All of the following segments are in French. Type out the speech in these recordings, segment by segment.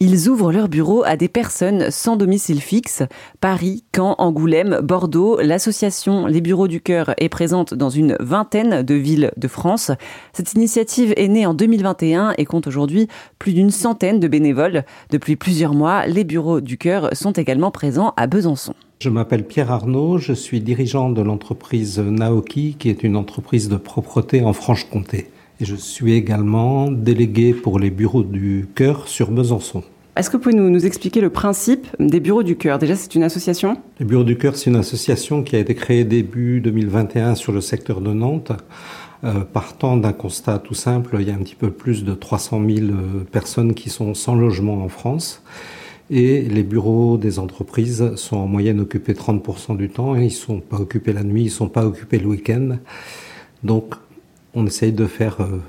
Ils ouvrent leurs bureaux à des personnes sans domicile fixe. Paris, Caen, Angoulême, Bordeaux, l'association Les Bureaux du Cœur est présente dans une vingtaine de villes de France. Cette initiative est née en 2021 et compte aujourd'hui plus d'une centaine de bénévoles. Depuis plusieurs mois, les Bureaux du Cœur sont également présents à Besançon. Je m'appelle Pierre Arnaud, je suis dirigeant de l'entreprise Naoki, qui est une entreprise de propreté en Franche-Comté. Et je suis également délégué pour les bureaux du cœur sur Besançon. Est-ce que vous pouvez nous, nous, expliquer le principe des bureaux du cœur? Déjà, c'est une association? Les bureaux du cœur, c'est une association qui a été créée début 2021 sur le secteur de Nantes. Euh, partant d'un constat tout simple, il y a un petit peu plus de 300 000 euh, personnes qui sont sans logement en France. Et les bureaux des entreprises sont en moyenne occupés 30% du temps. Ils ne sont pas occupés la nuit, ils ne sont pas occupés le week-end. Donc, on essaye de faire, euh,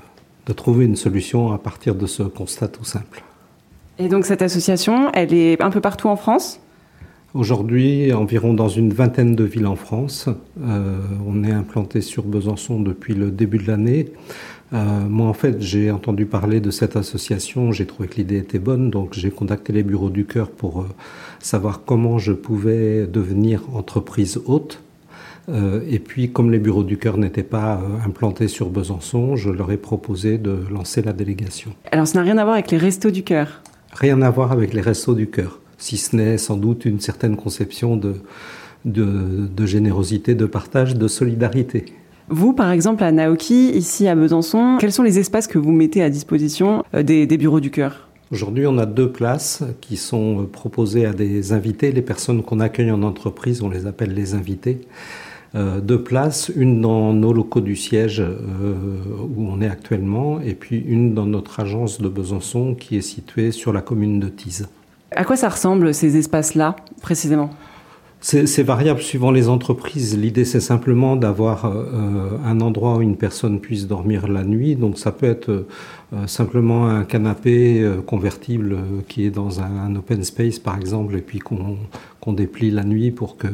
de trouver une solution à partir de ce constat tout simple. Et donc cette association, elle est un peu partout en France? Aujourd'hui, environ dans une vingtaine de villes en France. Euh, on est implanté sur Besançon depuis le début de l'année. Euh, moi, en fait, j'ai entendu parler de cette association, j'ai trouvé que l'idée était bonne, donc j'ai contacté les bureaux du cœur pour savoir comment je pouvais devenir entreprise haute. Euh, et puis, comme les bureaux du cœur n'étaient pas euh, implantés sur Besançon, je leur ai proposé de lancer la délégation. Alors, ça n'a rien à voir avec les restos du cœur Rien à voir avec les restos du cœur, si ce n'est sans doute une certaine conception de, de, générosité, de partage, de solidarité. Vous, par exemple, à Naoki, ici à Besançon, quels sont les espaces que vous mettez à disposition euh, des, des bureaux du cœur? Aujourd'hui, on a deux places qui sont proposées à des invités. Les personnes qu'on accueille en entreprise, on les appelle les invités. Euh, deux places, une dans nos locaux du siège euh, où on est actuellement, et puis une dans notre agence de Besançon qui est située sur la commune de Tise. À quoi ça ressemble ces espaces-là précisément? C'est variable suivant les entreprises. L'idée, c'est simplement d'avoir euh, un endroit où une personne puisse dormir la nuit. Donc, ça peut être simplement un canapé convertible qui est dans un, open space, par exemple, et puis qu'on déplie la nuit pour que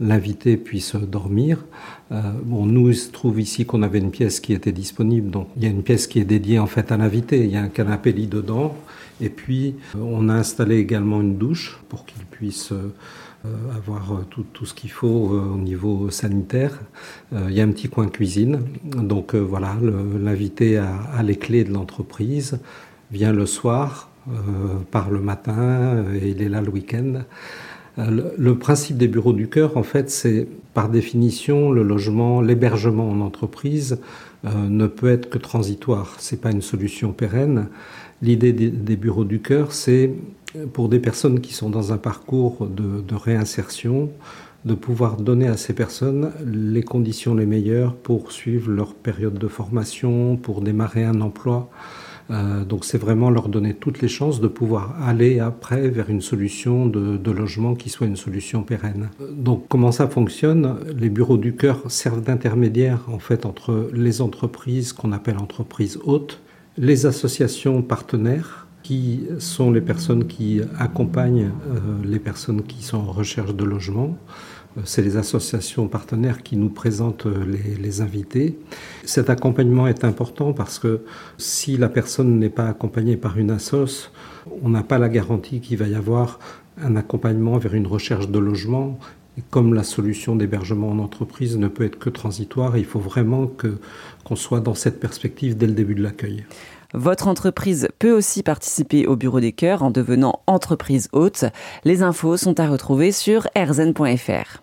l'invité puisse dormir. Euh, bon, nous, il se trouve ici qu'on avait une pièce qui était disponible. Donc, il y a une pièce qui est dédiée en fait à l'invité. Il y a un canapé lit dedans. Et puis, euh, on a installé également une douche pour qu'il puisse euh, avoir tout, ce qu'il faut au niveau sanitaire. il y a un petit coin cuisine. Donc, voilà, l'invité a, les clés de l'entreprise, vient le soir, part le matin et il est là le week-end. Euh, le, principe des bureaux du cœur, en fait, c'est par définition le logement, l'hébergement en entreprise euh, ne peut être que transitoire. C'est pas une solution pérenne. L'idée des, bureaux du cœur, c'est pour des personnes qui sont dans un parcours de, de réinsertion, de pouvoir donner à ces personnes les conditions les meilleures pour suivre leur période de formation, pour démarrer un emploi. Euh, donc c'est vraiment leur donner toutes les chances de pouvoir aller après vers une solution de, logement qui soit une solution pérenne. Donc comment ça fonctionne? Les bureaux du cœur servent d'intermédiaire en fait entre les entreprises qu'on appelle entreprises hautes, les associations partenaires qui sont les personnes qui accompagnent euh, les personnes qui sont en recherche de logement, euh, c'est les associations partenaires qui nous présentent euh, les, invités. Cet accompagnement est important parce que si la personne n'est pas accompagnée par une assoce, on n'a pas la garantie qu'il va y avoir un accompagnement vers une recherche de logement. Et comme la solution d'hébergement en entreprise ne peut être que transitoire, il faut vraiment qu'on soit dans cette perspective dès le début de l'accueil. Votre entreprise peut aussi participer au Bureau des Cœurs en devenant entreprise haute. Les infos sont à retrouver sur rzn.fr.